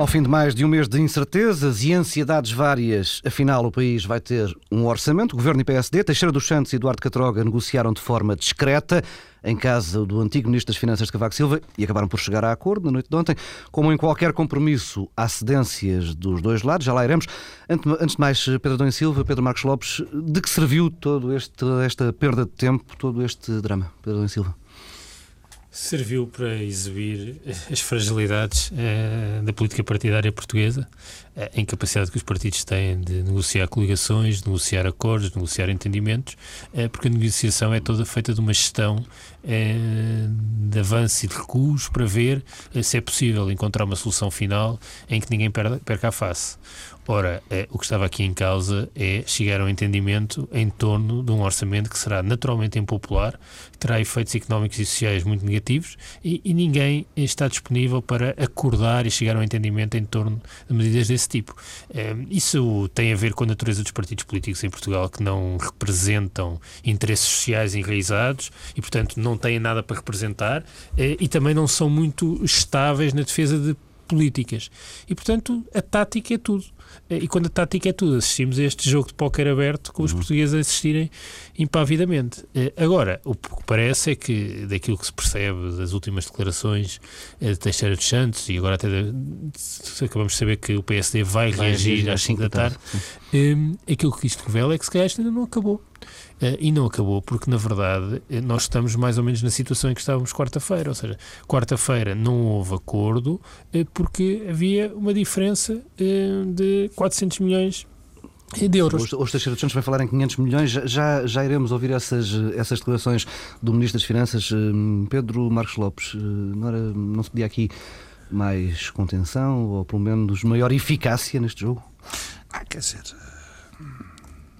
Ao fim de mais de um mês de incertezas e ansiedades várias, afinal o país vai ter um orçamento. O Governo e PSD, Teixeira dos Santos e Eduardo Catroga negociaram de forma discreta em casa do antigo Ministro das Finanças Cavaco Silva e acabaram por chegar a acordo na noite de ontem. Como em qualquer compromisso, há cedências dos dois lados, já lá iremos. Antes de mais, Pedro Dom Silva, Pedro Marcos Lopes, de que serviu este, esta perda de tempo, todo este drama, Pedro Dom Silva? Serviu para exibir as fragilidades eh, da política partidária portuguesa, a incapacidade que os partidos têm de negociar coligações, de negociar acordos, de negociar entendimentos, eh, porque a negociação é toda feita de uma gestão eh, de avanço e de recuos para ver se é possível encontrar uma solução final em que ninguém perca a face. Ora, é, o que estava aqui em causa é chegar ao entendimento em torno de um orçamento que será naturalmente impopular, que terá efeitos económicos e sociais muito negativos e, e, ninguém está disponível para acordar e chegar ao entendimento em torno de medidas desse tipo. É, isso tem a ver com a natureza dos partidos políticos em Portugal que não representam interesses sociais enraizados e, portanto, não têm nada para representar é, e também não são muito estáveis na defesa de políticas. E, portanto, a tática é tudo. E quando a tática é tudo, assistimos a este jogo de póquer aberto com os uhum. portugueses a assistirem impavidamente. Eh, agora, o que parece é que, daquilo que se percebe das últimas declarações eh, de Teixeira dos Santos, e agora até de, acabamos de saber que o PSD vai, vai reagir às 5 da tarde, um, eh, aquilo que isto revela é que se calhar isto ainda não acabou. Uh, e não acabou porque, na verdade, nós estamos mais ou menos na situação em que estávamos quarta-feira. Ou seja, quarta-feira não houve acordo uh, porque havia uma diferença uh, de 400 milhões de euros. Hoje Teixeira dos Santos vai falar em 500 milhões. Já, já iremos ouvir essas, essas declarações do Ministro das Finanças, Pedro Marcos Lopes. Não, era, não se pedia aqui mais contenção ou pelo menos maior eficácia neste jogo? Ah, quer dizer,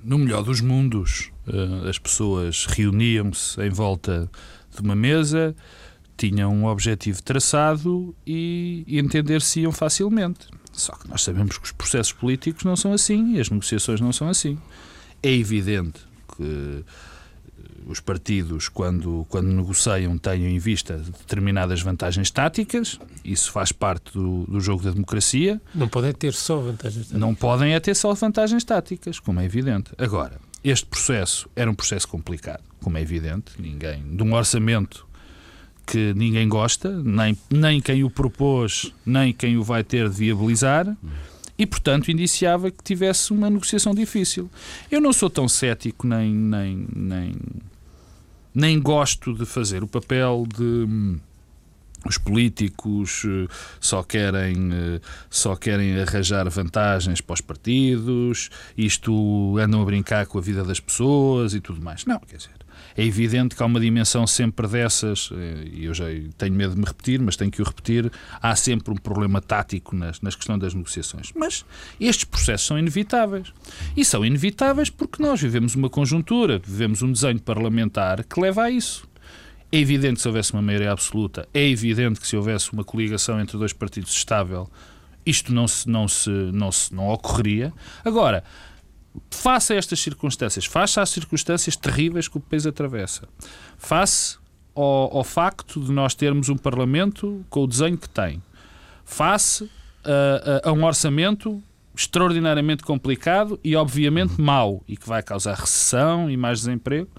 no melhor dos mundos, eh, as pessoas reuniam-se em volta de uma mesa, tinham um objetivo traçado e entender-se-iam facilmente. Só que nós sabemos que os processos políticos não são assim e as negociações não são assim. É evidente que os partidos, quando, quando negociam, tenham em vista determinadas vantagens táticas, isso faz parte do, do jogo da democracia. Não podem ter só vantagens táticas. Não podem é ter só vantagens táticas, como é evidente. Agora, este processo era um processo complicado, como é evidente, ninguém, de um orçamento que ninguém gosta, nem, nem quem o propôs, nem quem o vai ter de viabilizar e, portanto, indiciava que tivesse uma negociação difícil. Eu não sou tão cético nem, nem, nem nem gosto de fazer o papel de hum, os políticos eh, só querem, eh, só querem arranjar vantagens para os partidos, isto andam a brincar com a vida das pessoas e tudo mais. Não, quer dizer, é evidente que há uma dimensão sempre dessas, eh, e eu já tenho medo de me repetir, mas tenho que o repetir, há sempre um problema tático nas, nas questões das negociações. Mas estes processos são inevitáveis. E são inevitáveis porque nós vivemos uma conjuntura, vivemos um desenho parlamentar que leva a isso. É evidente que se houvesse uma maioria absoluta, é evidente que se houvesse uma coligação entre dois partidos estável, isto não se, não se, não se não ocorreria. Agora, face a estas circunstâncias, face às circunstâncias terríveis que o país atravessa, face ao, ao facto de nós termos um Parlamento com o desenho que tem, face a, a, a um orçamento extraordinariamente complicado e, obviamente, mau e que vai causar recessão e mais desemprego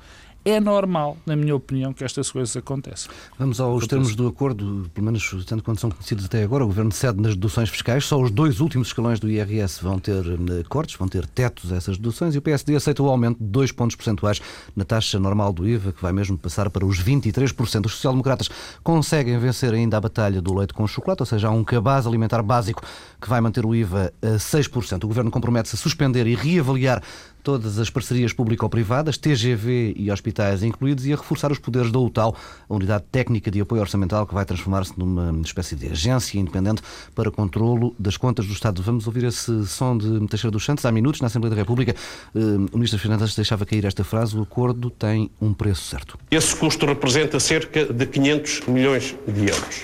é normal, na minha opinião, que estas coisas aconteçam. Vamos aos termos do acordo, pelo menos tanto quanto são conhecidos até agora. O Governo cede nas deduções fiscais. Só os dois últimos escalões do IRS vão ter eh, cortes, vão ter tetos a essas deduções e o PSD aceita o aumento de dois pontos percentuais na taxa normal do IVA, que vai mesmo passar para os 23%. Os social-democratas conseguem vencer ainda a batalha do leite com chocolate, ou seja, há um cabaz alimentar básico que vai manter o IVA a 6%. O Governo compromete-se a suspender e reavaliar todas as parcerias público-privadas, TGV e hospitais incluídos, e a reforçar os poderes da UTAL, a Unidade Técnica de Apoio Orçamental, que vai transformar-se numa espécie de agência independente para controlo das contas do Estado. Vamos ouvir esse som de Teixeira dos Santos. Há minutos, na Assembleia da República, eh, o Ministro das Finanças deixava cair esta frase: o acordo tem um preço certo. Esse custo representa cerca de 500 milhões de euros.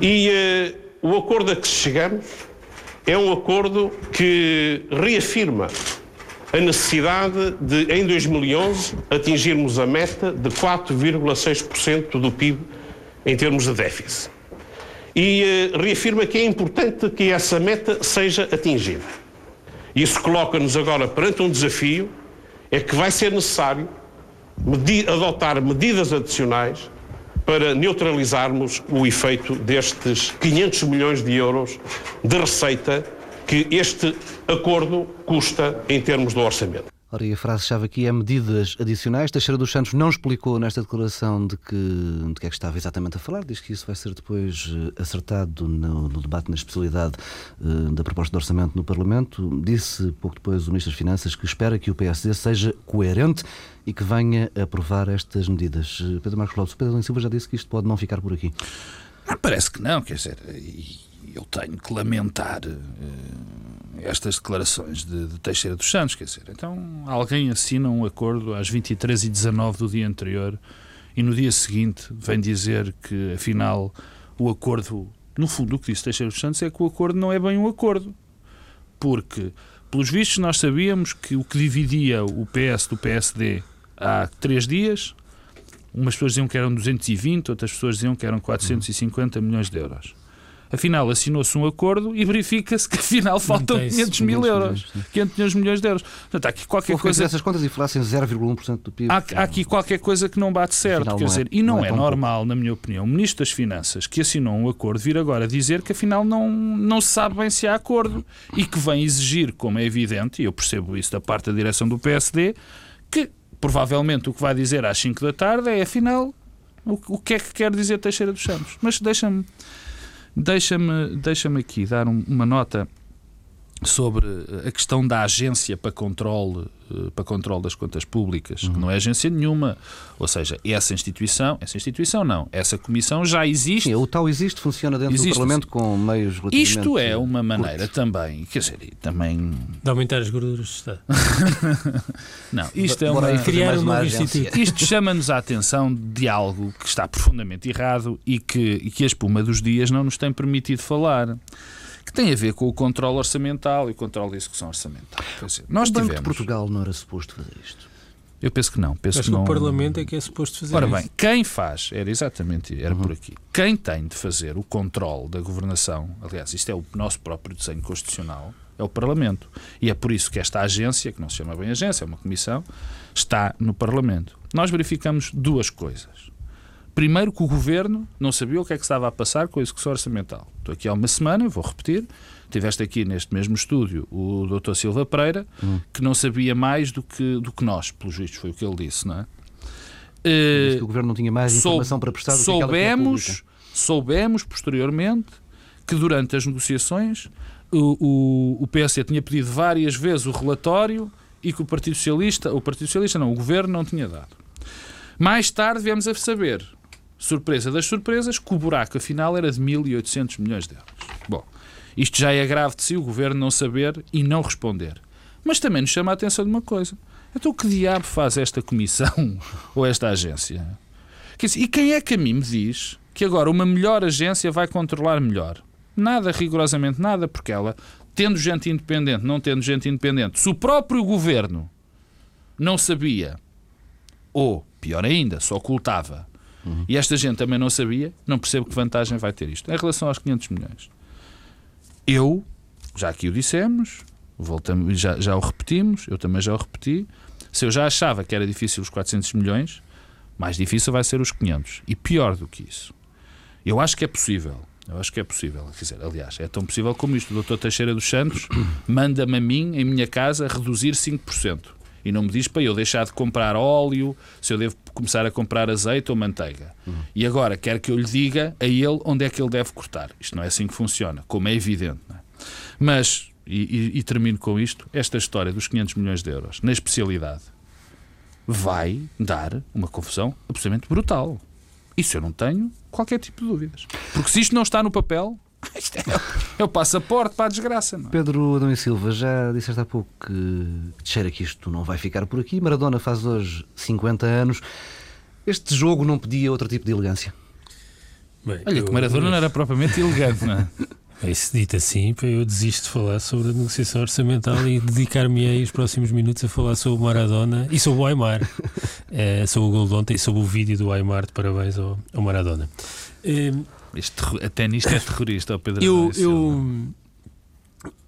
E uh, o acordo a que chegamos é um acordo que reafirma a necessidade de, em 2011, atingirmos a meta de 4,6% do PIB em termos de déficit. e eh, reafirma que é importante que essa meta seja atingida. Isso coloca-nos agora perante um desafio, é que vai ser necessário medi adotar medidas adicionais para neutralizarmos o efeito destes 500 milhões de euros de receita que este acordo custa em termos do orçamento. Ora, e a frase-chave aqui é medidas adicionais. Teixeira dos Santos não explicou nesta declaração de que, de que é que estava exatamente a falar. Diz que isso vai ser depois eh, acertado no, no debate na especialidade uh, da proposta de orçamento no Parlamento. Disse pouco depois o Ministro das Finanças que espera que o PSD seja coerente e que venha aprovar estas medidas. Eh, Pedro Marcos Lopes, Pedro Silva já disse que isto pode não ficar por aqui. Ah, parece que não, quer dizer, eu tenho que lamentar uh, estas declarações de, de, Teixeira dos Santos, quer dizer, então alguém assina um acordo às 23h19 do dia anterior e no dia seguinte vem dizer que afinal o acordo, no fundo o que disse Teixeira dos Santos é que o acordo não é bem um acordo, porque pelos vistos nós sabíamos que o que dividia o PS do PSD há três dias, umas pessoas diziam que eram 220, outras pessoas diziam que eram 450 milhões de euros. Afinal, assinou-se um acordo e verifica-se que afinal faltam 500 mil euros. 500 milhões de euros. Portanto, há aqui qualquer coisa. essas contas e falassem 0,1% do PIB. Há, há, aqui qualquer coisa que não bate certo. Afinal, quer dizer, é, e não, não é, é normal, pouco. na minha opinião, o Ministro das Finanças que assinou um acordo vir agora dizer que afinal não, não se sabe bem se há acordo e que vem exigir, como é evidente, e eu percebo isso da parte da direção do PSD, que provavelmente o que vai dizer às 5 da tarde é afinal o, o que é que quer dizer Teixeira dos Santos. Mas deixa-me Deixa-me deixa aqui dar um, uma nota sobre a questão da agência para controle, eh, para controle das contas públicas, uhum. que não é agência nenhuma. Ou seja, essa instituição, essa instituição não, essa comissão já existe. Sim, o tal existe, funciona dentro existe, do Parlamento com meios Isto é uma maneira curtos. também, quer dizer, também... De aumentar as gorduras do Estado. não, isto é uma... Criar um novo instituto. Isto chama-nos a atenção de algo que está profundamente errado e que, e que a espuma dos dias não nos tem permitido falar que tem a ver com o controle orçamental e o controle da execução orçamental. Dizer, nós o Banco tivemos... de Portugal não era suposto fazer isto? Eu penso que não. Penso Mas que não... o Parlamento é que é suposto fazer Ora isso. bem, quem faz, era exatamente, era uhum. por aqui, quem tem de fazer o controle da governação, aliás, isto é o nosso próprio desenho constitucional, é o Parlamento. E é por isso que esta agência, que não se chama bem agência, é uma comissão, está no Parlamento. Nós verificamos duas coisas. Primeiro, que o governo não sabia o que é que estava a passar com a execução orçamental. Estou aqui há uma semana, vou repetir. Tiveste aqui neste mesmo estúdio o Dr. Silva Pereira, hum. que não sabia mais do que, do que nós, pelos vistos, foi o que ele disse, não é? Uh, que o governo não tinha mais informação para prestar do é soubemos, que soubemos posteriormente que durante as negociações o, o, o PSD tinha pedido várias vezes o relatório e que o Partido Socialista, o Partido Socialista não, o governo não tinha dado. Mais tarde viemos a saber surpresa das surpresas, que o buraco afinal era de 1.800 milhões de euros. Bom, isto já é grave de si o governo não saber e não responder. Mas também nos chama a atenção de uma coisa. Então, que diabo faz esta comissão ou esta agência? E quem é que a mim me diz que agora uma melhor agência vai controlar melhor? Nada, rigorosamente nada, porque ela, tendo gente independente, não tendo gente independente, se o próprio governo não sabia, ou, pior ainda, se ocultava Uhum. E esta gente também não sabia, não percebo que vantagem vai ter isto. Em relação aos 500 milhões, eu, já aqui o dissemos, voltamos, já, já o repetimos, eu também já o repeti. Se eu já achava que era difícil os 400 milhões, mais difícil vai ser os 500. E pior do que isso, eu acho que é possível. Eu acho que é possível. Quer dizer, aliás, é tão possível como isto. O Dr. Teixeira dos Santos manda-me a mim, em minha casa, reduzir 5% e não me diz para eu deixar de comprar óleo, se eu devo começar a comprar azeite ou manteiga. Uhum. E agora quer que eu lhe diga a ele onde é que ele deve cortar. Isto não é assim que funciona, como é evidente. É? Mas, e, e, e termino com isto, esta história dos 500 milhões de euros na especialidade vai dar uma confusão absolutamente brutal. Isso eu não tenho qualquer tipo de dúvidas. Porque se isto não está no papel, isto é, é o passaporte para a desgraça. Não? É? Pedro Adão e Silva, já disseste há pouco que, que cheira que isto não vai ficar por aqui. Maradona faz hoje 50 anos. Este jogo não pedia outro tipo de elegância? Bem, Olha, eu, que Maradona eu... não era propriamente elegante, não é? É, se dito assim, eu desisto de falar sobre a negociação orçamental e dedicar-me os próximos minutos a falar sobre o Maradona e sobre o Aymar, é, sobre o gol de ontem e sobre o vídeo do Aymar de parabéns ao, ao Maradona. É, Este, até nisto é terrorista, Pedro Eu, Adão eu,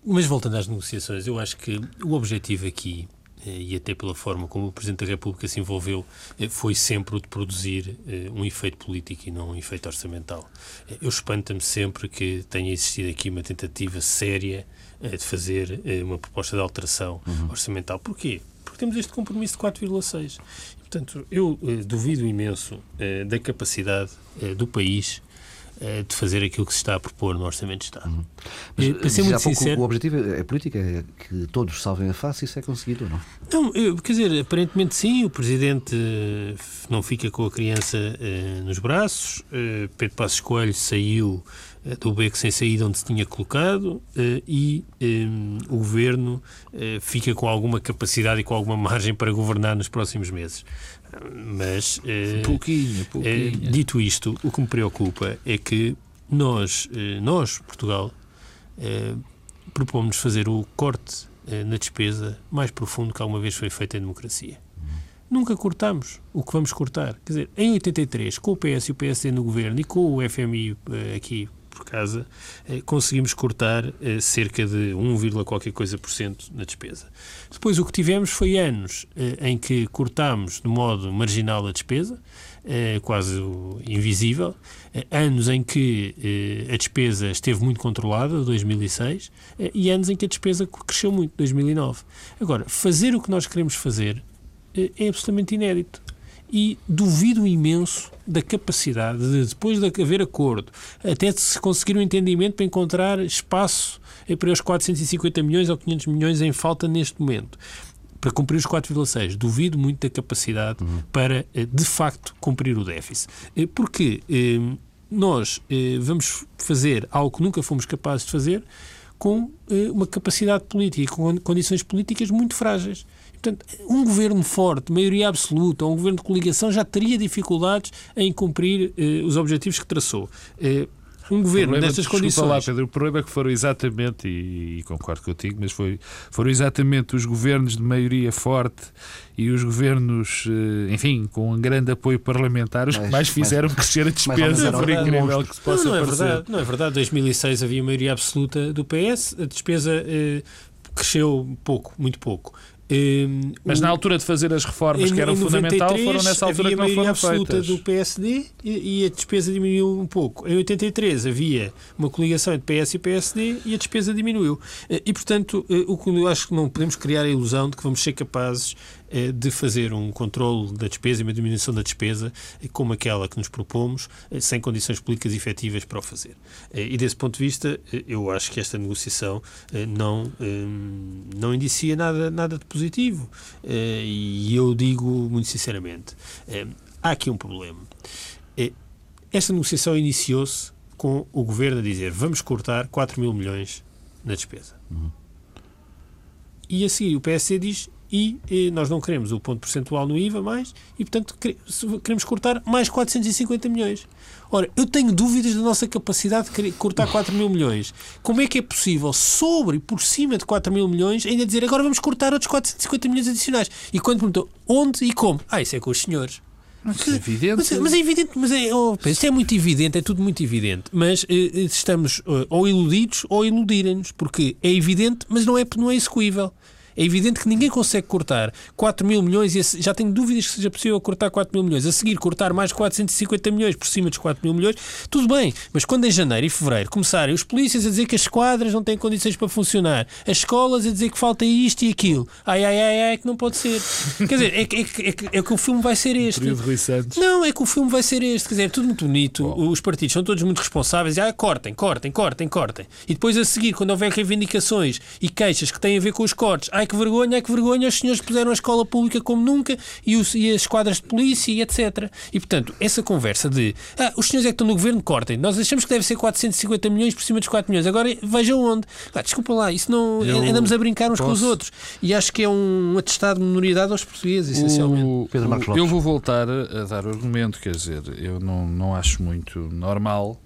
mas voltando às negociações, eu acho que o objetivo aqui, eh, e até pela forma como o Presidente da República se envolveu, eh, foi sempre o de produzir eh, um efeito político e não um efeito orçamental. Eu espanta-me sempre que tenha existido aqui uma tentativa séria de fazer uma proposta de alteração orçamental. Porquê? Porque temos este compromisso de 4,6. E, Portanto, eu duvido imenso da capacidade do país de fazer aquilo que se está a propor no Orçamento de Estado. Mas, Eh, para ser muito pouco, sincero- o objetivo é, é política, é que todos salvem a face, isso é conseguido ou não? Não, eu- quer dizer, aparentemente sim, o Presidente eh, não fica com a criança eh, nos braços, eh, Pedro Passos Coelho saiu eh, do beco sem saída onde se tinha colocado eh, e eh, o Governo eh, fica com alguma capacidade e com alguma margem para governar nos próximos meses. Mas... eh, Pouquinho, eh, pouquinho. dito isto, o que me preocupa é que nós, eh, nós Portugal, propomos fazer o corte na despesa mais profundo que alguma vez foi feito em democracia. Nunca cortamos o que vamos cortar. Quer dizer, em 83, com o PS e o PSD no governo e com o FMI aqui por casa, eh, conseguimos cortar eh, cerca de 1, vírgula qualquer coisa por cento na despesa. Depois o que tivemos foi anos eh, em que cortámos de modo marginal a despesa, quase invisível, anos em que a despesa esteve muito controlada, 2006, eh, e anos em que a despesa cresceu muito, 2009. Agora, fazer o que nós queremos fazer é absolutamente inédito. E duvido imenso da capacidade de, depois de haver acordo, até de se conseguir um entendimento para encontrar espaço para os 450 milhões ou 500 milhões em falta neste momento para cumprir os 4,6. Duvido muito da capacidade para, eh, de facto, cumprir o déficit. Eh, Porque eh, nós eh, vamos fazer algo que nunca fomos capazes de fazer com eh, uma capacidade política e com condições políticas muito frágeis. Portanto, um governo forte, maioria absoluta, ou um governo de coligação já teria dificuldades em cumprir eh, os objetivos que traçou. Eh, um governo problema- nestas condições. lá, Pedro, o problema é que foram exatamente, e, e concordo contigo, mas foi, foram exatamente os governos de maioria forte e os governos, eh, enfim, com um grande apoio parlamentar, os que Mais- fizeram crescer a despesa, por incrível que se possa não, não é parecer. verdade. Não é verdade. Em 2006 havia maioria absoluta do PS, a despesa eh, cresceu pouco, muito pouco. Eh, Mas o- na altura de fazer as reformas em- que eram fundamental, 93 foram nessa altura havia que não foram absoluta feitas. do PSD e, e a despesa diminuiu um pouco. Em 83 havia uma coligação entre PS e PSD e a despesa diminuiu. Eh, E, portanto, eh, o que eu acho que não podemos criar a ilusão de que vamos ser capazes de fazer um controle da despesa e uma diminuição da despesa eh, como aquela que nos propomos, eh, sem condições políticas efetivas para o fazer. Eh, E desse ponto de vista, eh, eu acho que esta negociação eh, não, eh, não indicia nada, nada de positivo. Eh, E eu digo muito sinceramente, eh, há aqui um problema. Eh, Esta negociação iniciou-se com o governo a dizer vamos cortar 4 mil milhões na despesa. E a seguir o PSD diz e, eh, nós não queremos o ponto percentual no IVA mais e, portanto, queremos cortar mais 450 milhões. Ora, eu tenho dúvidas da nossa capacidade de cortar 4 mil milhões. Como é que é possível, sobre e por cima de 4 mil milhões, ainda dizer agora vamos cortar outros 450 milhões adicionais? E quando perguntou onde e como? Ah, isso é com os senhores. Mas é evidente. Mas, mas é evidente, mas é, oh, isto é muito evidente, é tudo muito evidente. Mas eh, eh, estamos eh, ou iludidos ou iludirem-nos, porque é evidente, mas não é, não é execuível. É evidente que ninguém consegue cortar 4 mil milhões e já tenho dúvidas que seja possível cortar 4 mil milhões. A seguir, cortar mais 450 milhões por cima dos 4 mil milhões, tudo bem. Mas quando em janeiro e fevereiro começarem os polícias a dizer que as esquadras não têm condições para funcionar, as escolas a dizer que falta isto e aquilo, ai ai ai ai, que não pode ser. Quer dizer, é, que- é, que- é, que- é o filme vai ser este. Não, é que o filme vai ser este. Quer dizer, é tudo muito bonito. Os partidos são todos muito responsáveis. Ah, cortem, cortem, cortem, cortem. E depois a seguir, quando houver reivindicações e queixas que têm a ver com os cortes, ai que vergonha, ai que vergonha, os senhores puseram a escola pública como nunca e, os, e as esquadras de polícia e etc. E portanto, essa conversa de ah, os senhores é que estão no governo, cortem. Nós achamos que deve ser 450 milhões por cima dos 4 milhões. Agora vejam onde. Ah, desculpa lá, isso não. Eu andamos a brincar uns com os posso- outros. E acho que é um atestado de minoridade aos portugueses, essencialmente. O- Pedro Marcos Lopes. eu vou voltar a a dar o argumento, quer dizer, eu não, não acho muito normal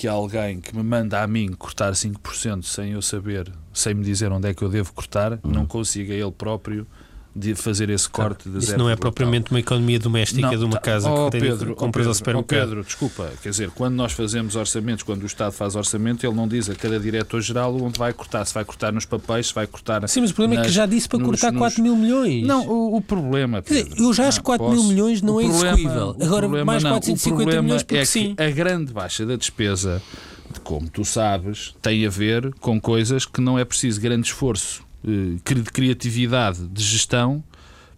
que alguém que me manda a mim cortar 5% sem eu saber, sem me dizer onde é que eu devo cortar, não consiga ele próprio de fazer esse corte de Isso não é propriamente uma economia doméstica Não, de uma tá- casa oh, que tem Pedro, compras oh, ao Pedro, supermercado. oh, Pedro, desculpa, quer dizer, quando nós fazemos orçamentos, quando o Estado faz orçamento, ele não diz a cada diretor-geral onde vai cortar, se vai cortar nos papéis, se vai cortar. Sim, mas o problema é que nas- já disse para nos- cortar nos- 4 mil milhões. Não, o, o problema. Pedro, eu já acho não, 4 mil milhões não é problema- execuível. o Agora, problema mais não, 450 o problema milhões porque é sim. que a grande baixa da despesa, como tu sabes, tem a ver com coisas que não é preciso grande esforço de criatividade de gestão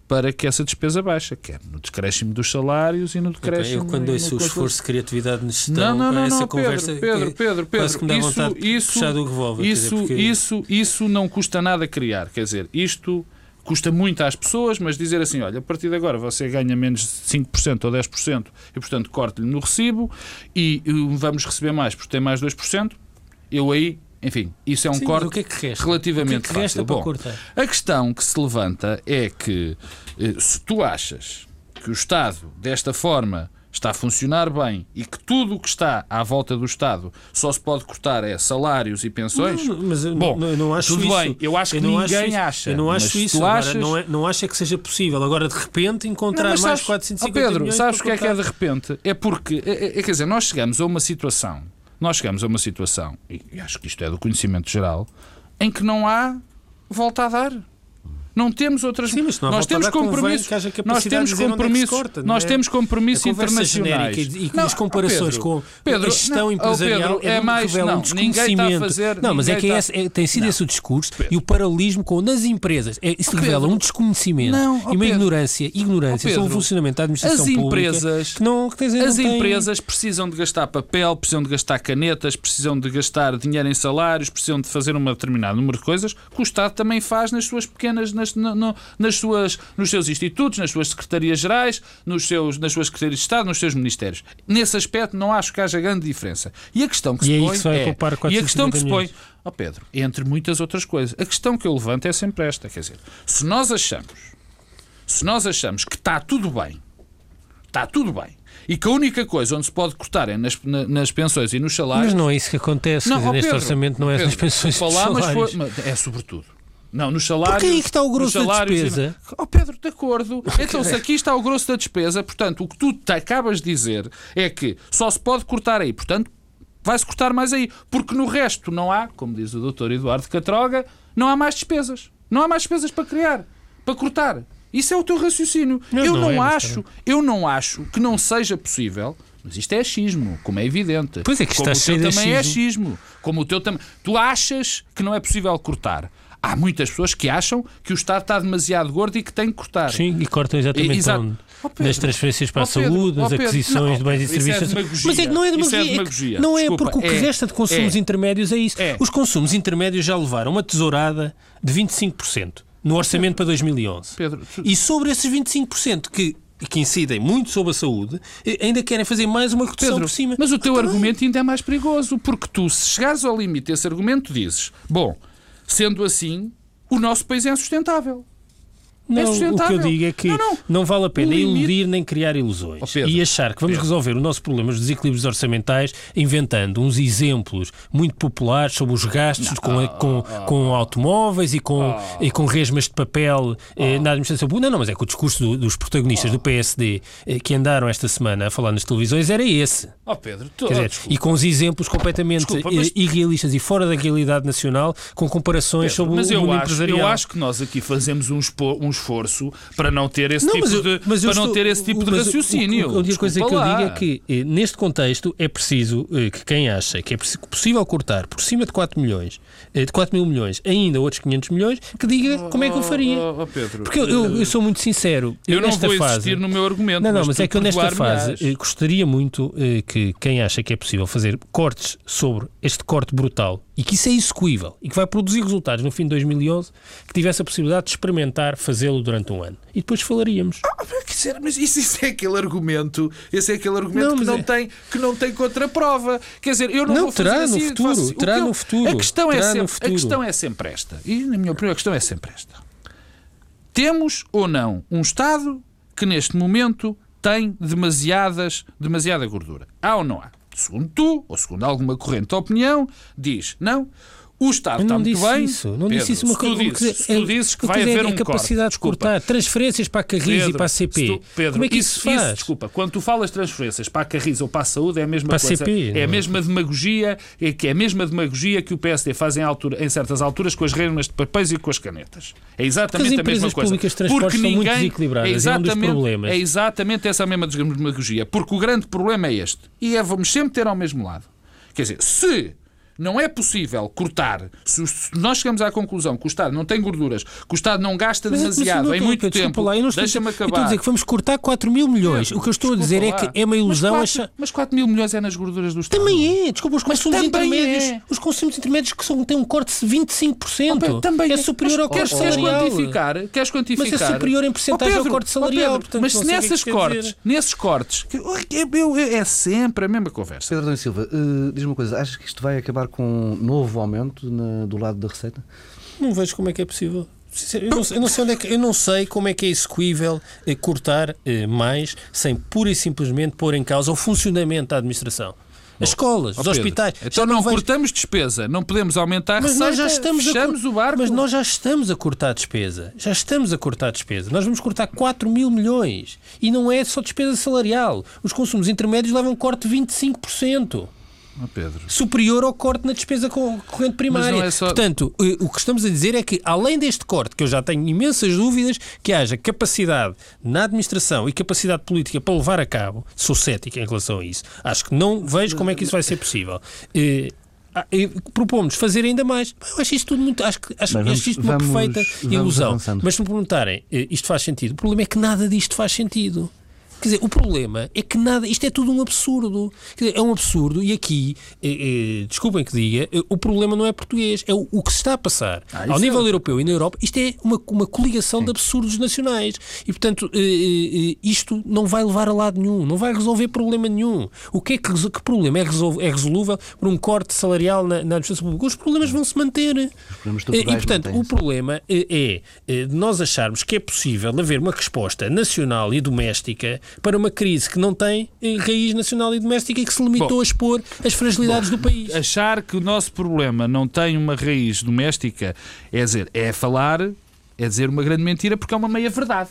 para que essa despesa baixe, quer no decréscimo dos salários e no Ok, decréscimo. eu quando ouço o esforço de criatividade na gestão, não, não, não, essa não, conversa Pedro, Pedro, que- Pedro, que me dá Pedro, de isso, revólver. quer dizer, isso, porque- isso, isso não custa nada criar, quer dizer, isto custa muito às pessoas, mas dizer assim, olha, a partir de agora você ganha menos de 5% ou 10% e, portanto, corte-lhe no recibo e eh, vamos receber mais porque tem mais 2%, eu aí, enfim, isso é um Sim, corte que é que relativamente o que é que resta fácil. para Bom, cortar? a questão que se levanta é que eh, se tu achas que o Estado, desta forma, está a funcionar bem e que tudo o que está à volta do Estado só se pode cortar é salários e pensões, Não, mas eu Bom, não, eu não acho tudo isso. bem, eu acho que não ninguém isso. acha, Eu não acho isso. Agora, achas- não, é, não acho é que seja possível. Agora, de repente, encontrar mais sabes- 450 Ó Pedro, sabes o que é que é de repente? É porque, é, é- quer dizer, nós chegamos a uma situação, nós chegamos a uma situação, e, acho que isto é do conhecimento geral, em que não há volta a dar. Não temos outras. Sim, mas se não nós a temos haja Nós temos é compromissos. corta, não nós é? temos conversa internacionais. e, e Não, as comparações ó, com Pedro, a gestão não, ó, empresarial Pedro, é, é mais- revela um não, ninguém está a desconhecimento. fazer- não, mas é que é está- esse- é- tem sido Não. esse o discurso e o paralelismo com nas empresas. É, isso revela um desconhecimento Não, e uma Pedro. ignorância, ignorância sobre o Pedro, funcionamento da administração as empresas- que não, que, dizer, As não têm- empresas precisam de gastar papel, precisam de gastar canetas, precisam de gastar dinheiro em salários, precisam de fazer um determinado número de coisas que o Estado também faz nas suas pequenas, nas, no- nas suas, nos seus institutos, nas suas secretarias gerais, nos seus, nas suas secretarias de Estado, nos seus ministérios. Nesse aspecto não acho que haja grande diferença. E a questão que E se é põe que é, e a questão que se põe, 450 ó Pedro, entre muitas outras coisas, a questão que eu levanto é sempre esta, quer dizer, se nós achamos, se nós achamos que está tudo bem, está tudo bem, e que a única coisa onde se pode cortar é nas, na- nas pensões e nos salários, Mas não é isso que acontece. quer dizer, neste Pedro, orçamento não é Pedro, nas pensões e nos salários. foi- é sobretudo. Não, nos salários. Porque é aí que está o grosso da despesa. Oh, Pedro, de acordo. Então, se aqui está o grosso da despesa, portanto, o que tu te acabas de dizer é que só se pode cortar aí. Portanto, vai-se cortar mais aí. Porque no resto não há, como diz o doutor Eduardo Catroga, não há mais despesas. Não há mais despesas para criar, para cortar. Isso é o teu raciocínio. Não, eu não não, é, acho, eu não acho que não seja possível. Mas isto é achismo, como é evidente. Pois é que como está o teu também é achismo. achismo. Como o teu também. Tu achas que não é possível cortar. Há muitas pessoas que acham que o Estado está demasiado gordo e que tem que cortar. Sim, e cortam exatamente Exato. onde? Pedro, nas transferências para ó, a Pedro, saúde, nas Pedro, aquisições não, de bens e é serviços. demagogia. Mas é que não é é demagogia. é demagogia. Não é Desculpa, porque o que é- resta de consumos é. intermédios é isso. É. Os consumos intermédios já levaram uma tesourada de 25% no orçamento para 2011. Pedro, tu- E sobre esses 25% que que incidem muito sobre a saúde, eh, ainda querem fazer mais uma redução Pedro, por cima. mas o teu Ah, argumento ainda é mais perigoso, porque tu, se chegares ao limite desse argumento, dizes: bom, sendo assim, o nosso país é sustentável. Não, o que eu digo é que Não, não, não. vale a pena limite- iludir nem criar ilusões Pedro, e achar que vamos Pedro. resolver o nosso problema, os desequilíbrios orçamentais, inventando uns exemplos muito populares sobre os gastos com, com, com automóveis e com, e com resmas de papel eh, na administração pública. Não, não, mas é que o discurso do- dos protagonistas do PSD eh, que andaram esta semana a falar nas televisões era esse. Ó Pedro, tu, Quer oh, dizer, desculpa. e com os exemplos completamente Desculpa, mas- irrealistas e fora da realidade nacional, com comparações Pedro, sobre mas o eu mundo acho, empresarial. eu acho que nós aqui fazemos um, espo- um esforço para não ter esse Não, tipo mas eu- de, mas para não estou- ter esse tipo de mas o- raciocínio. o- A única coisa que eu digo é que, eh, neste contexto, é preciso eh, que quem acha que é possível cortar por cima de 4 milhões, eh, de 4 mil milhões, ainda outros 500 milhões, que diga como é que eu faria. Oh, oh, Pedro, Porque eu, eu- eu sou muito sincero. eu não vou fase, insistir no meu argumento. não, não, mas tu é que eu nesta fase gostaria muito que quem acha que é possível fazer cortes sobre este corte brutal e que isso é execuível e que vai produzir resultados no fim de 2011, que tivesse a possibilidade de experimentar fazê-lo durante um ano. E depois falaríamos. Ah, quer dizer, mas isso, isso é aquele argumento, esse é aquele argumento Não, que, mas não é- tem, que não tem contraprova. Quer dizer, eu não, Não, vou fazer terá no assim, futuro, faço- o terá eu- no futuro, A questão, é sempre, a questão é sempre esta. E, na minha opinião, a questão é sempre esta. Temos ou não um Estado que neste momento tem demasiadas, demasiada gordura? Há ou não há? Segundo tu, ou segundo alguma corrente de opinião, diz não. O Estado Eu está não muito disse bem. isso. Não Pedro, disse isso uma se tu coisa. dizes, se tu dizes que vai haver é um a capacidade de cortar transferências para a Carris e Pedro, para a CP. tu- Pedro, Como é que isso, isso se faz? desculpa, quando tu falas transferências para a Carris ou para a saúde é a mesma Para a coisa. CP, é a não. mesma demagogia, é que é a mesma demagogia que o PSD faz em, altura, em certas alturas com as renas de papéis e com as canetas. É exatamente a mesma coisa. públicas de Porque são muito ninguém desequilibradas, é é um exatamente, problemas. é exatamente essa mesma demagogia, porque o grande problema é este. E é vamos sempre ter ao mesmo lado. Quer dizer, se não é possível cortar, se, nós chegamos à conclusão que o Estado não tem gorduras, que o Estado não gasta Mas- mas demasiado não em muito desculpa tempo, lá, eu não estou a dizer- deixa-me Eu estou a acabar. dizer que vamos cortar 4 mil milhões. Pedro, o que eu estou a dizer é desculpa que lá. é uma ilusão mas 4, achar. Mas 4 mil milhões é nas gorduras do Estado. Também é, desculpa, os Mas consumos também intermédios. é. Os consumos intermédios que são, têm um corte de 25%. Oh, Pedro, também é superior mas ao corte queres, queres salarial. quantificar? Queres quantificar? Mas é superior em percentagem Oh, ao corte oh, salarial, Pedro, portanto, mas se que é que cortes, nesses cortes, que- eu- eu- eu- é sempre a mesma conversa. Pedro Adão Silva, eh, diz-me uma coisa, achas que isto vai acabar com um novo aumento na- do lado da receita? Não vejo como é que é possível. Eu não, eu não sei onde é que- eu não sei como é que é execuível eh, cortar eh, mais sem pura e simplesmente pôr em causa o funcionamento da administração. As escolas, Ó, os Pedro, hospitais. Então não vejo- cortamos despesa, não podemos aumentar a Mas receita, nós já estamos fechamos a o barco. Mas nós já estamos a cortar despesa. Já estamos a cortar despesa. Nós vamos cortar 4 mil milhões. E não é só despesa salarial. Os consumos intermédios levam um corte de 25%. Oh, Pedro. superior ao corte na despesa co- corrente primária. É só- Portanto, eh, o que estamos a dizer é que, além deste corte, que eu já tenho imensas dúvidas, que haja capacidade na administração e capacidade política para levar a cabo, sou cético em relação a isso. Acho que não vejo como é que isso vai ser possível. Eh, ah, eh, Propomos fazer ainda mais. Eu acho isto tudo muito. Acho, que- acho, vamos- acho isto uma vamos- perfeita vamos ilusão. avançando. Mas se me perguntarem, isto faz sentido? O problema é que nada disto faz sentido. Quer dizer, o problema é que nada, isto é tudo um absurdo. Quer dizer, é um absurdo e aqui, eh, eh, desculpem que diga, eh, o problema não é português, é o, o que se está a passar Ah, ao isso nível é- europeu e na Europa. Isto é uma, uma coligação de absurdos nacionais e, portanto, eh, eh, isto não vai levar a lado nenhum, não vai resolver problema nenhum. O que é que, que problema é, resol- é resolúvel por um corte salarial na, na administração pública? Os problemas vão se manter. problemas Eh, E, portanto, o problema é de nós acharmos que é possível haver uma resposta nacional e doméstica para uma crise que não tem eh, raiz nacional e doméstica e que se limitou Bom. a expor as fragilidades do país. Achar que o nosso problema não tem uma raiz doméstica é dizer, é falar, é dizer uma grande mentira porque é uma meia verdade.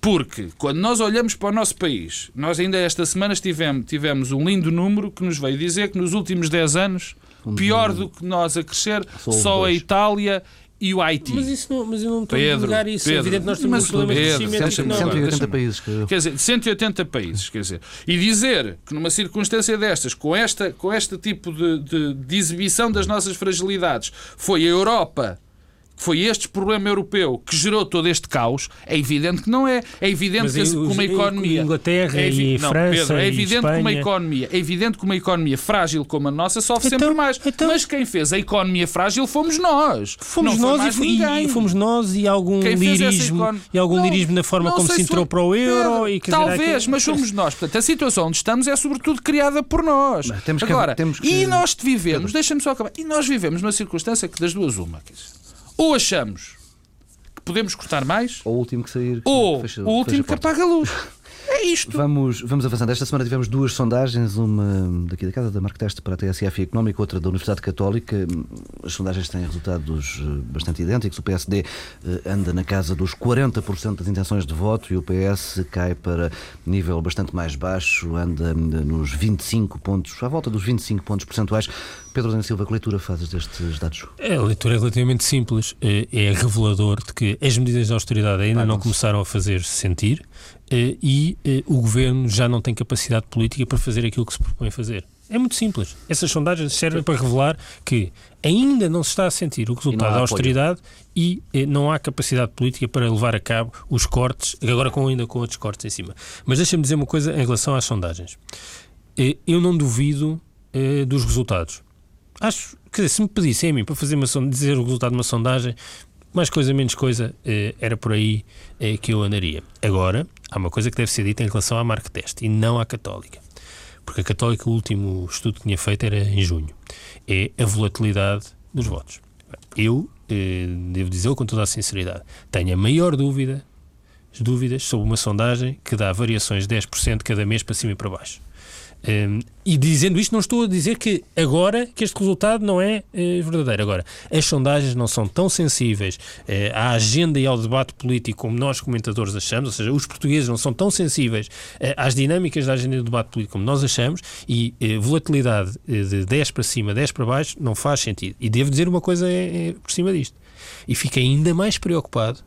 Porque quando nós olhamos para o nosso país, nós ainda esta semana tivemos, tivemos um lindo número que nos veio dizer que nos últimos 10 anos, pior do que nós a crescer, Só só a. Itália e o Haiti. Mas, isso não, mas eu não estou a Pedro, divulgar isso. é Pedro, evidente que nós temos mas um problema de Pedro, crescimento deixa-me- económico. 180 deixa-me- países que Quer dizer, de 180 países, quer dizer, e dizer que numa circunstância destas, com, esta, com este tipo de, de- de exibição das nossas fragilidades, foi a Europa, foi este problema europeu que gerou todo este caos, é evidente que não é. É evidente Mas que, os- uma e economia. Inglaterra é e não, França Pedro, é e evidente que uma economia, é evidente que uma economia frágil como a nossa sofre Então- sempre mais. então- Mas quem fez a economia frágil fomos nós. Fomos não foi nós mais e, ninguém. e fomos nós e algum Quem lirismo econo- e algum Não, lirismo na forma como se se entrou foi- para o euro Pedro, e talvez, aquilo- mas somos nós. Portanto, a situação onde estamos é sobretudo criada por nós. Mas temos que- Agora, temos que- e nós vivemos, deixa-me só acabar, e nós vivemos numa circunstância que das duas uma, quer dizer, ou achamos que podemos cortar mais, Ou o último que sair. ou fecha- o último que apaga a luz. É isto. Vamos, vamos avançando. Esta semana tivemos duas sondagens, uma daqui da casa da Marqueteste para a TSF Económica, outra da Universidade Católica. As sondagens têm resultados eh, bastante idênticos. O PSD eh, anda na casa dos 40% das intenções de voto e o PS cai para nível bastante mais baixo, anda eh, nos 25 pontos, à volta dos 25 pontos percentuais. Pedro Dan Silva, que leitura fazes destes dados? A leitura é relativamente simples. Eh, É revelador de que as medidas de austeridade ainda não começaram a fazer-se sentir eh, e eh, o governo já não tem capacidade política para fazer aquilo que se propõe fazer. É muito simples. Essas sondagens servem para revelar que ainda não se está a sentir o resultado da austeridade e eh, não há capacidade política para levar a cabo os cortes, agora com, ainda com outros cortes em cima. Mas deixa-me dizer uma coisa em relação às sondagens. Eh, Eu não duvido eh, dos resultados. Acho, dizer, se me pedissem a mim para fazer uma dizer o resultado de uma sondagem, mais coisa, menos coisa, eh, era por aí eh, que eu andaria. Agora, há uma coisa que deve ser dita em relação à marca teste e não à católica. Porque a católica, o último estudo que tinha feito era em junho. É a volatilidade dos votos. Eu, eh, devo dizer com toda a sinceridade, tenho a maior dúvida, dúvidas sobre uma sondagem que dá variações de 10% cada mês para cima e para baixo. Um, e dizendo isto, não estou a dizer que agora que este resultado não é uh, verdadeiro. Agora, as sondagens não são tão sensíveis uh, à agenda e ao debate político como nós comentadores achamos, ou seja, os portugueses não são tão sensíveis uh, às dinâmicas da agenda e do debate político como nós achamos e volatilidade de 10 para cima, 10 para baixo não faz sentido. E devo dizer uma coisa por cima disto. E fico ainda mais preocupado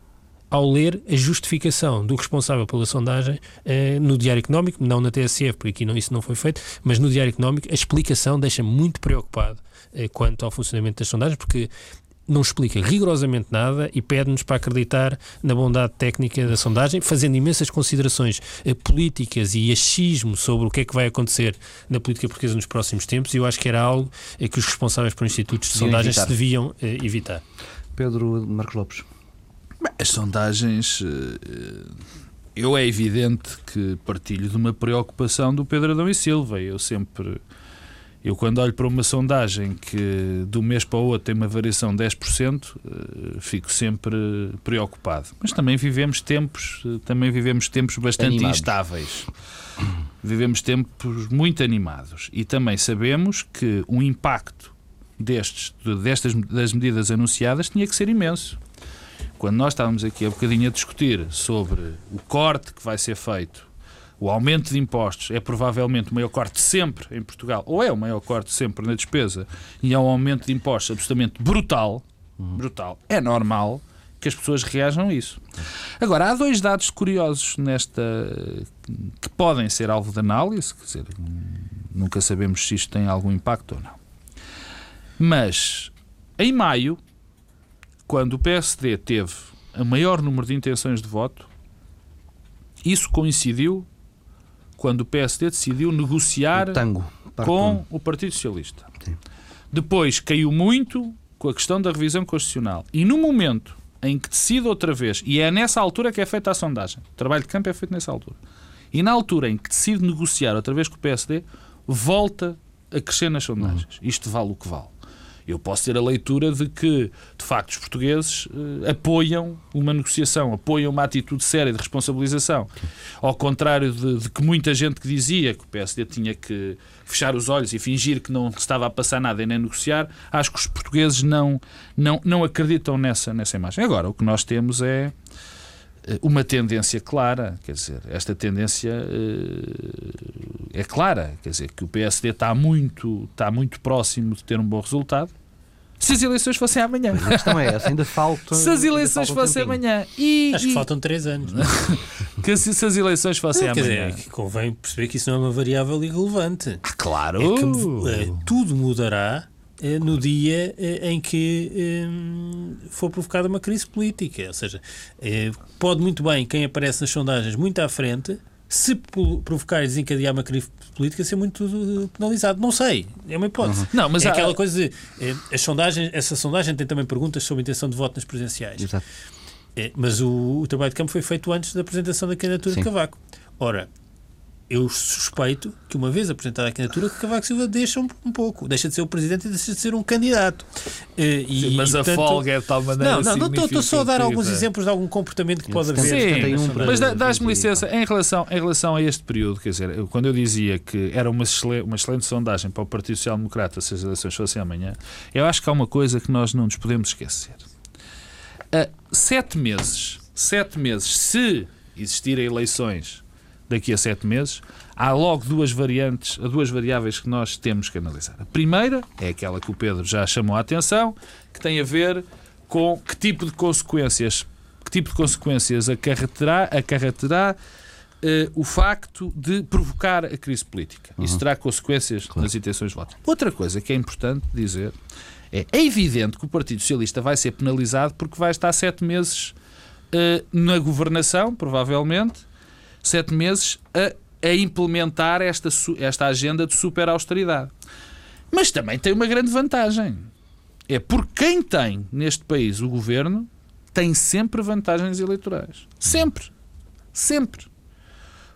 ao ler a justificação do responsável pela sondagem eh, no Diário Económico, não na TSF, porque aqui não, isso não foi feito, mas no Diário Económico a explicação deixa-me muito preocupado eh, quanto ao funcionamento das sondagens, porque não explica rigorosamente nada e pede-nos para acreditar na bondade técnica da sondagem, fazendo imensas considerações eh, políticas e achismo sobre o que é que vai acontecer na política portuguesa nos próximos tempos, e eu acho que era algo que os responsáveis por institutos de sondagens se deviam evitar. Pedro Marcos Lopes. As sondagens. Eh, eu é evidente que partilho de uma preocupação do Pedro Adão e Silva. Eu sempre. Eu, quando olho para uma sondagem que do mês para o outro tem uma variação de 10%, eh, fico sempre preocupado. Mas também vivemos tempos, eh, também vivemos tempos bastante animados. instáveis. Vivemos tempos muito animados. E também sabemos que o impacto destes, destas das medidas anunciadas tinha que ser imenso quando nós estávamos aqui a bocadinho a discutir sobre o corte que vai ser feito, o aumento de impostos é provavelmente o maior corte sempre em Portugal, ou é o maior corte sempre na despesa, e é um aumento de impostos absolutamente brutal, brutal, é normal que as pessoas reajam a isso. Agora, há dois dados curiosos nesta que podem ser alvo de análise, quer dizer, nunca sabemos se isto tem algum impacto ou não. Mas, em maio, quando o PSD teve o maior número de intenções de voto, isso coincidiu quando o PSD decidiu negociar o tango, com o Partido Socialista. Sim. Depois caiu muito com a questão da revisão constitucional. E no momento em que decide outra vez, e é nessa altura que é feita a sondagem, o trabalho de campo é feito nessa altura, e na altura em que decide negociar outra vez com o PSD, volta a crescer nas sondagens. Uhum. Isto vale o que vale. Eu posso ter a leitura de que, de facto, os portugueses uh, apoiam uma negociação, apoiam uma atitude séria de responsabilização. Ao contrário de, de, que muita gente que dizia que o PSD tinha que fechar os olhos e fingir que não estava a passar nada e nem negociar, acho que os portugueses não, não, não acreditam nessa, nessa imagem. Agora, o que nós temos é eh, uma tendência clara, quer dizer, esta tendência uh, é clara, quer dizer, que o PSD está muito, está muito próximo de ter um bom resultado. Se as eleições fossem amanhã. Mas a questão é essa, ainda falta. Se as eleições fossem amanhã. E, Acho que faltam três anos. É? que se, se, as eleições fossem amanhã. Quer dizer, convém perceber que isso não é uma variável irrelevante. Ah, claro! É que, é, tudo mudará eh, no dia eh, em que eh, for provocada uma crise política. Ou seja, pode muito bem quem aparece nas sondagens muito à frente, se provocar e desencadear uma crise política, ser muito penalizado. Não sei, é uma hipótese. Uhum. Não, mas é há... aquela coisa de. As sondagens, essa sondagem tem também perguntas sobre intenção de voto nas presidenciais. Exato. mas o, o, trabalho de campo foi feito antes da apresentação da candidatura Sim. de Cavaco. Ora, eu suspeito que uma vez apresentada a candidatura que Cavaco Silva deixa um, um, pouco, deixa de ser o presidente e deixa de ser um candidato. Eh, e, Sim, mas e, a portanto, folga é de tal maneira Não, não, estou só a dar alguns exemplos de algum comportamento que pode haver. Sim, mas dás-me licença, em relação, em relação a este período, quer dizer, quando eu dizia que era uma excelente, uma excelente sondagem para o Partido Social Democrata se as eleições fossem amanhã, eu acho que há uma coisa que nós não nos podemos esquecer. Uh, sete meses, sete meses, se existirem eleições daqui a sete meses, há logo duas variantes, duas variáveis que nós temos que analisar. A primeira é aquela que o Pedro já chamou a atenção, que tem a ver com que tipo de consequências, que tipo de consequências acarreterá, acarreterá uh, o facto de provocar a crise política. Uhum. Isso terá consequências claro. nas intenções de voto. Outra coisa que é importante dizer é, é evidente que o Partido Socialista vai ser penalizado porque vai estar sete meses uh, na governação, provavelmente, sete meses a, a implementar esta, esta agenda de super austeridade. Mas também tem uma grande vantagem. É porque quem tem neste país o governo tem sempre vantagens eleitorais. Sempre. Sempre.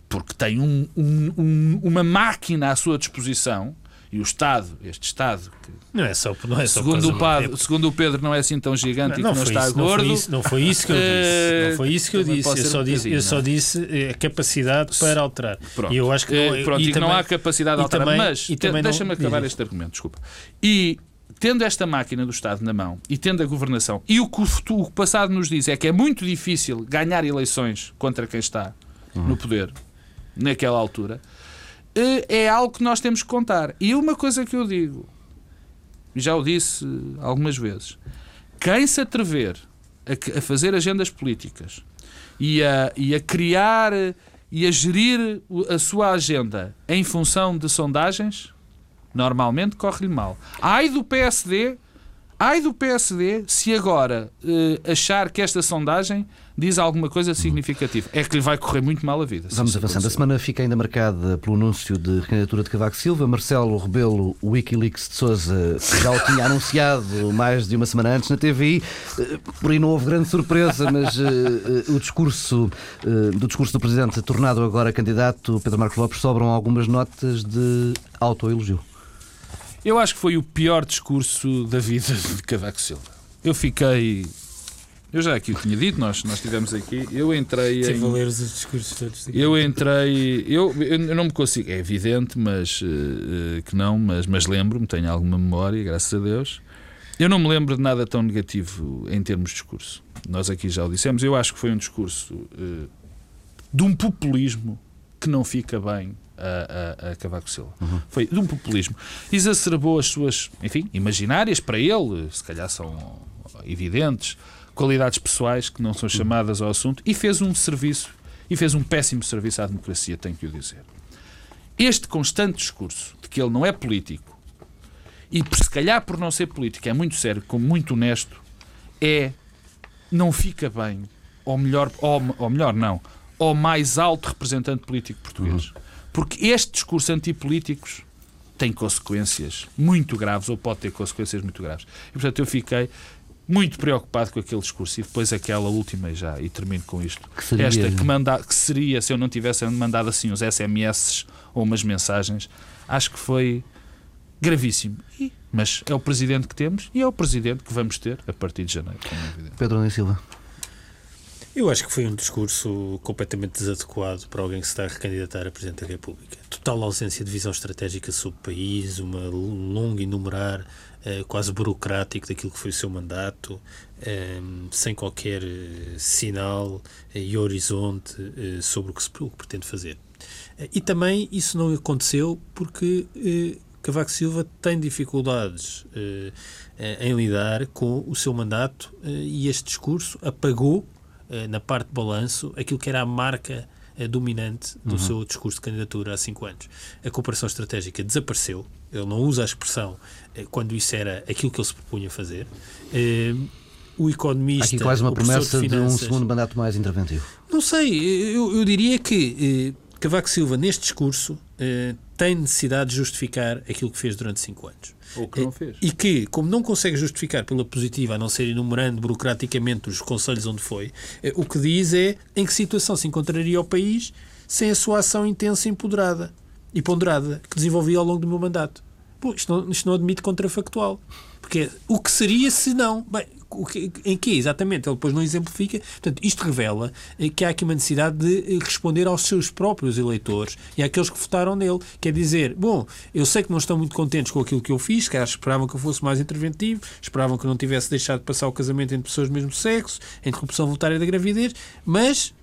Porque tem um, um, um, uma máquina à sua disposição e o Estado, este Estado, que não é só, não é só segundo, o padre, segundo o Pedro não é assim tão gigante não, e que não, está isso, gordo. Não foi, isso, não foi isso que eu disse. Não foi isso que eu disse. Eu só, um disse, eu só disse eh, a capacidade para alterar. Pronto. E eu acho que não, é- Pronto, e, e também, não há capacidade de alterar. Também, mas deixa-me acabar este argumento, desculpa. E tendo esta máquina do Estado na mão e tendo a governação, e o que o, futuro, o passado nos diz é que é muito difícil ganhar eleições contra quem está no poder naquela altura, eh, é algo que nós temos que contar. E uma coisa que eu digo, já o disse algumas vezes, quem se atrever a, a fazer agendas políticas e a, e a criar e a gerir a sua agenda em função de sondagens, normalmente corre-lhe mal. Ai do PSD, ai do PSD se agora uh, achar que esta sondagem diz alguma coisa significativa. É que lhe vai correr muito mal a vida. Vamos avançando. A semana fica ainda marcada pelo anúncio de candidatura de Cavaco Silva. Marcelo Rebelo, o Wikileaks de Souza, já o tinha anunciado mais de uma semana antes na TVI. Eh, por aí não houve grande surpresa, mas uh, uh, o discurso do discurso do Presidente, tornado agora candidato, Pedro Marcos Lopes, sobram algumas notas de autoelogio. Eu acho que foi o pior discurso da vida de Cavaco Silva. Eu fiquei eu já aqui o tinha dito, nós, nós estivemos aqui, eu entrei. Tive em... a ler os discursos todos. Eu entrei. Eu, eu não me consigo. É evidente, mas uh, que não, mas, mas lembro-me, tenho alguma memória, graças a Deus. Eu não me lembro de nada tão negativo em termos de discurso. Nós aqui já o dissemos. Eu acho que foi um discurso uh, de um populismo que não fica bem a, a, a Cavaco Silva. Uhum. Foi de um populismo. Exacerbou as suas, enfim, imaginárias para ele, se calhar são evidentes qualidades pessoais que não são chamadas ao assunto e fez um serviço, e fez um péssimo serviço à democracia, tenho que o dizer. Este constante discurso de que ele não é político e se calhar por não ser político é muito sério, como muito honesto, é não fica bem, ou melhor, ou, ou melhor não, ao mais alto representante político português. Uhum. Porque este discurso antipolíticos tem consequências muito graves, ou pode ter consequências muito graves. E, portanto, eu fiquei muito preocupado com aquele discurso e depois aquela última já, e termino com isto. Que seria, Esta que, manda, que seria, se eu não tivesse mandado assim uns SMS ou umas mensagens, acho que foi gravíssimo. E, mas é o presidente que temos e é o presidente que vamos ter a partir de janeiro. É Pedro Nunes Silva. Eu acho que foi um discurso completamente desadequado para alguém que se está a recandidatar a Presidente da República. Total ausência de visão estratégica sobre o país, uma longa enumerar eh, quase burocrático daquilo que foi o seu mandato, eh, sem qualquer eh, sinal e horizonte sobre o que se o que pretende fazer. E também isso não aconteceu porque Cavaco Silva tem dificuldades em lidar com o seu mandato e este discurso apagou, na parte de balanço, aquilo que era a marca dominante do uhum. seu discurso de candidatura há cinco anos. A cooperação estratégica desapareceu, ele não usa a expressão eh, quando isso era aquilo que ele se propunha fazer. Eh, o economista. Aqui quase uma promessa de, de, um segundo mandato mais interventivo. Não sei, eu, eu diria que eh, Cavaco Silva, neste discurso, tem necessidade de justificar aquilo que fez durante cinco anos. Ou que não fez. E que, como não consegue justificar pela positiva, a não ser enumerando burocraticamente os conselhos onde foi, o que diz é em que situação se encontraria o país sem a sua ação intensa e empoderada e ponderada que desenvolvi ao longo do meu mandato. Pô, isto, não, isto não admite contrafactual. Porque o que seria se não? Bem, o que, em que exatamente? Ele depois não exemplifica. Portanto, isto revela eh, que há aqui uma necessidade de eh, responder aos seus próprios eleitores e àqueles que votaram nele. Quer dizer, bom, eu sei que não estão muito contentes com aquilo que eu fiz, que esperavam que eu fosse mais interventivo, esperavam que eu não tivesse deixado de passar o casamento entre pessoas do mesmo sexo, a interrupção voluntária da gravidez, mas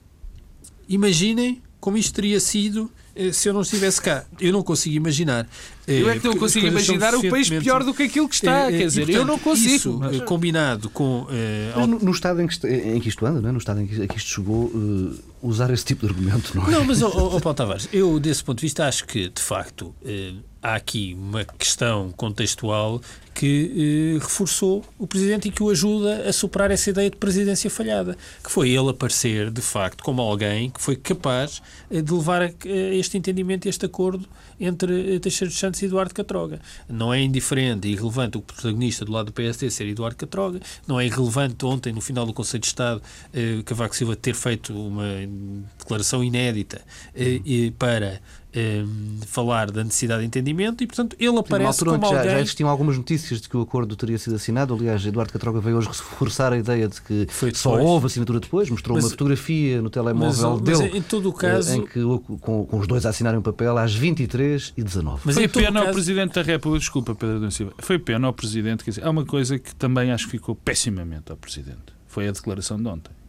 imaginem como isto teria sido se eu não estivesse cá. Eu não consigo imaginar. Eu é que não consigo imaginar o país pior do que aquilo que está. É, quer dizer, portanto, eu não consigo. Isso, mas... combinado com. Uh, no, no, estado em que, em que, isto anda, não é? no estado em que, em que isto chegou, uh, usar esse tipo de argumento, não é? Não, mas, oh, oh, Paulo Tavares, eu, desse ponto de vista, acho que, de facto. Uh, há aqui uma questão contextual que eh, reforçou o Presidente e que o ajuda a superar essa ideia de presidência falhada, que foi ele aparecer, de facto, como alguém que foi capaz eh, de levar a, a este entendimento, este acordo entre eh, Teixeira dos Santos e Eduardo Catroga. Não é indiferente e irrelevante o protagonista do lado do PSD ser Eduardo Catroga, não é irrelevante ontem, no final do Conselho de Estado, eh, Cavaco Silva ter feito uma declaração inédita eh, para um, falar da necessidade de entendimento e, portanto, ele aparece como já, alguém... já existiam algumas notícias de que o acordo teria sido assinado. Aliás, Eduardo Catroga veio hoje reforçar a ideia de que só houve assinatura depois. Mostrou mas, uma fotografia no telemóvel mas, dele. em todo o caso... Em que, com, com os dois a assinarem um papel às 23 e 19 Mas foi pena caso... ao Presidente da República... Desculpa, Pedro da Silva. Foi pena ao Presidente... Quer dizer, há uma coisa que também acho que ficou pessimamente ao Presidente. Foi a declaração de ontem.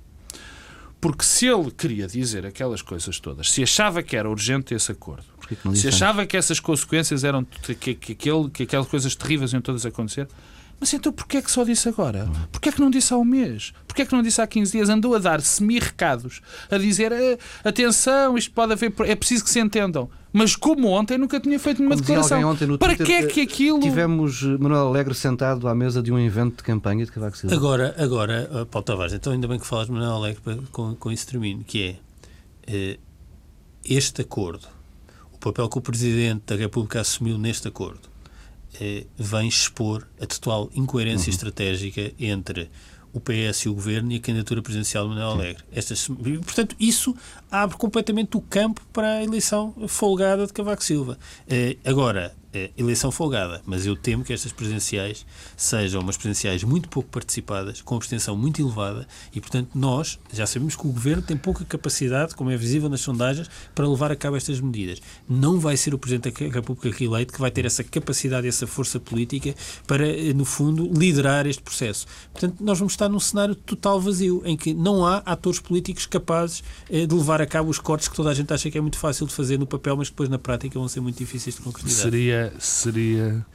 Porque se ele queria dizer aquelas coisas todas, se achava que era urgente esse acordo, se achava que essas consequências eram que, que, aquele, que aquelas coisas terríveis iam todas acontecer, mas então porquê é que só disse agora? Porquê é que não disse há um mês? Porquê é que não disse há 15 dias? Andou a dar semi-recados, a dizer eh, atenção, isto pode haver, é preciso que se entendam. Mas como ontem nunca tinha feito nenhuma declaração. Para que é que aquilo. Tivemos Manuel Alegre sentado à mesa de um evento de campanha de Cavaco Silva. Agora, agora eh, Paulo Tavares, então ainda bem que falas de Manuel Alegre com, com isso termino, que é este acordo, o papel que o Presidente da República assumiu neste acordo eh, vem expor a total incoerência uhum. estratégica entre o PS e o Governo e a candidatura presidencial de Manuel Alegre. Estas, portanto, isso abre completamente o campo para a eleição folgada de Cavaco Silva. Eh, agora, é, eleição folgada, mas eu temo que estas presidenciais sejam umas presidenciais muito pouco participadas, com abstenção muito elevada e, portanto, nós já sabemos que o governo tem pouca capacidade, como é visível nas sondagens, para levar a cabo estas medidas. Não vai ser o Presidente da República reeleito que vai ter essa capacidade, essa força política para, no fundo, liderar este processo. Portanto, nós vamos estar num cenário total vazio, em que não há atores políticos capazes eh, de levar a cabo os cortes que toda a gente acha que é muito fácil de fazer no papel, mas que depois na prática vão ser muito difíceis de concretizar. Seria seria.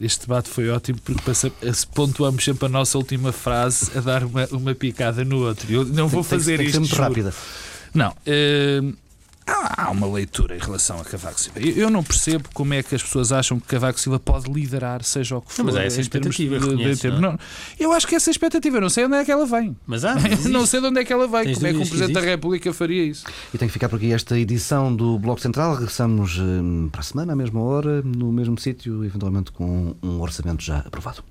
Este debate foi ótimo porque passa, pontuamos sempre a nossa última frase a dar uma, uma picada no outro. Eu não vou tem, fazer tem, isto. Tem muito rápida. Não. Uh, há uma leitura em relação a Cavaco Silva. Eu não percebo como é que as pessoas acham que Cavaco Silva pode liderar, seja o que for. Não, mas há essa expectativa. De, de, de, não? eu acho que essa expectativa, eu não sei onde é que ela vem. Mas há. não sei de onde é que ela vem. Tens como é que um Presidente da República faria isso? E tem que ficar por aqui esta edição do Bloco Central. Regressamos hum, para a semana, à mesma hora, no mesmo sítio, eventualmente com um orçamento já aprovado.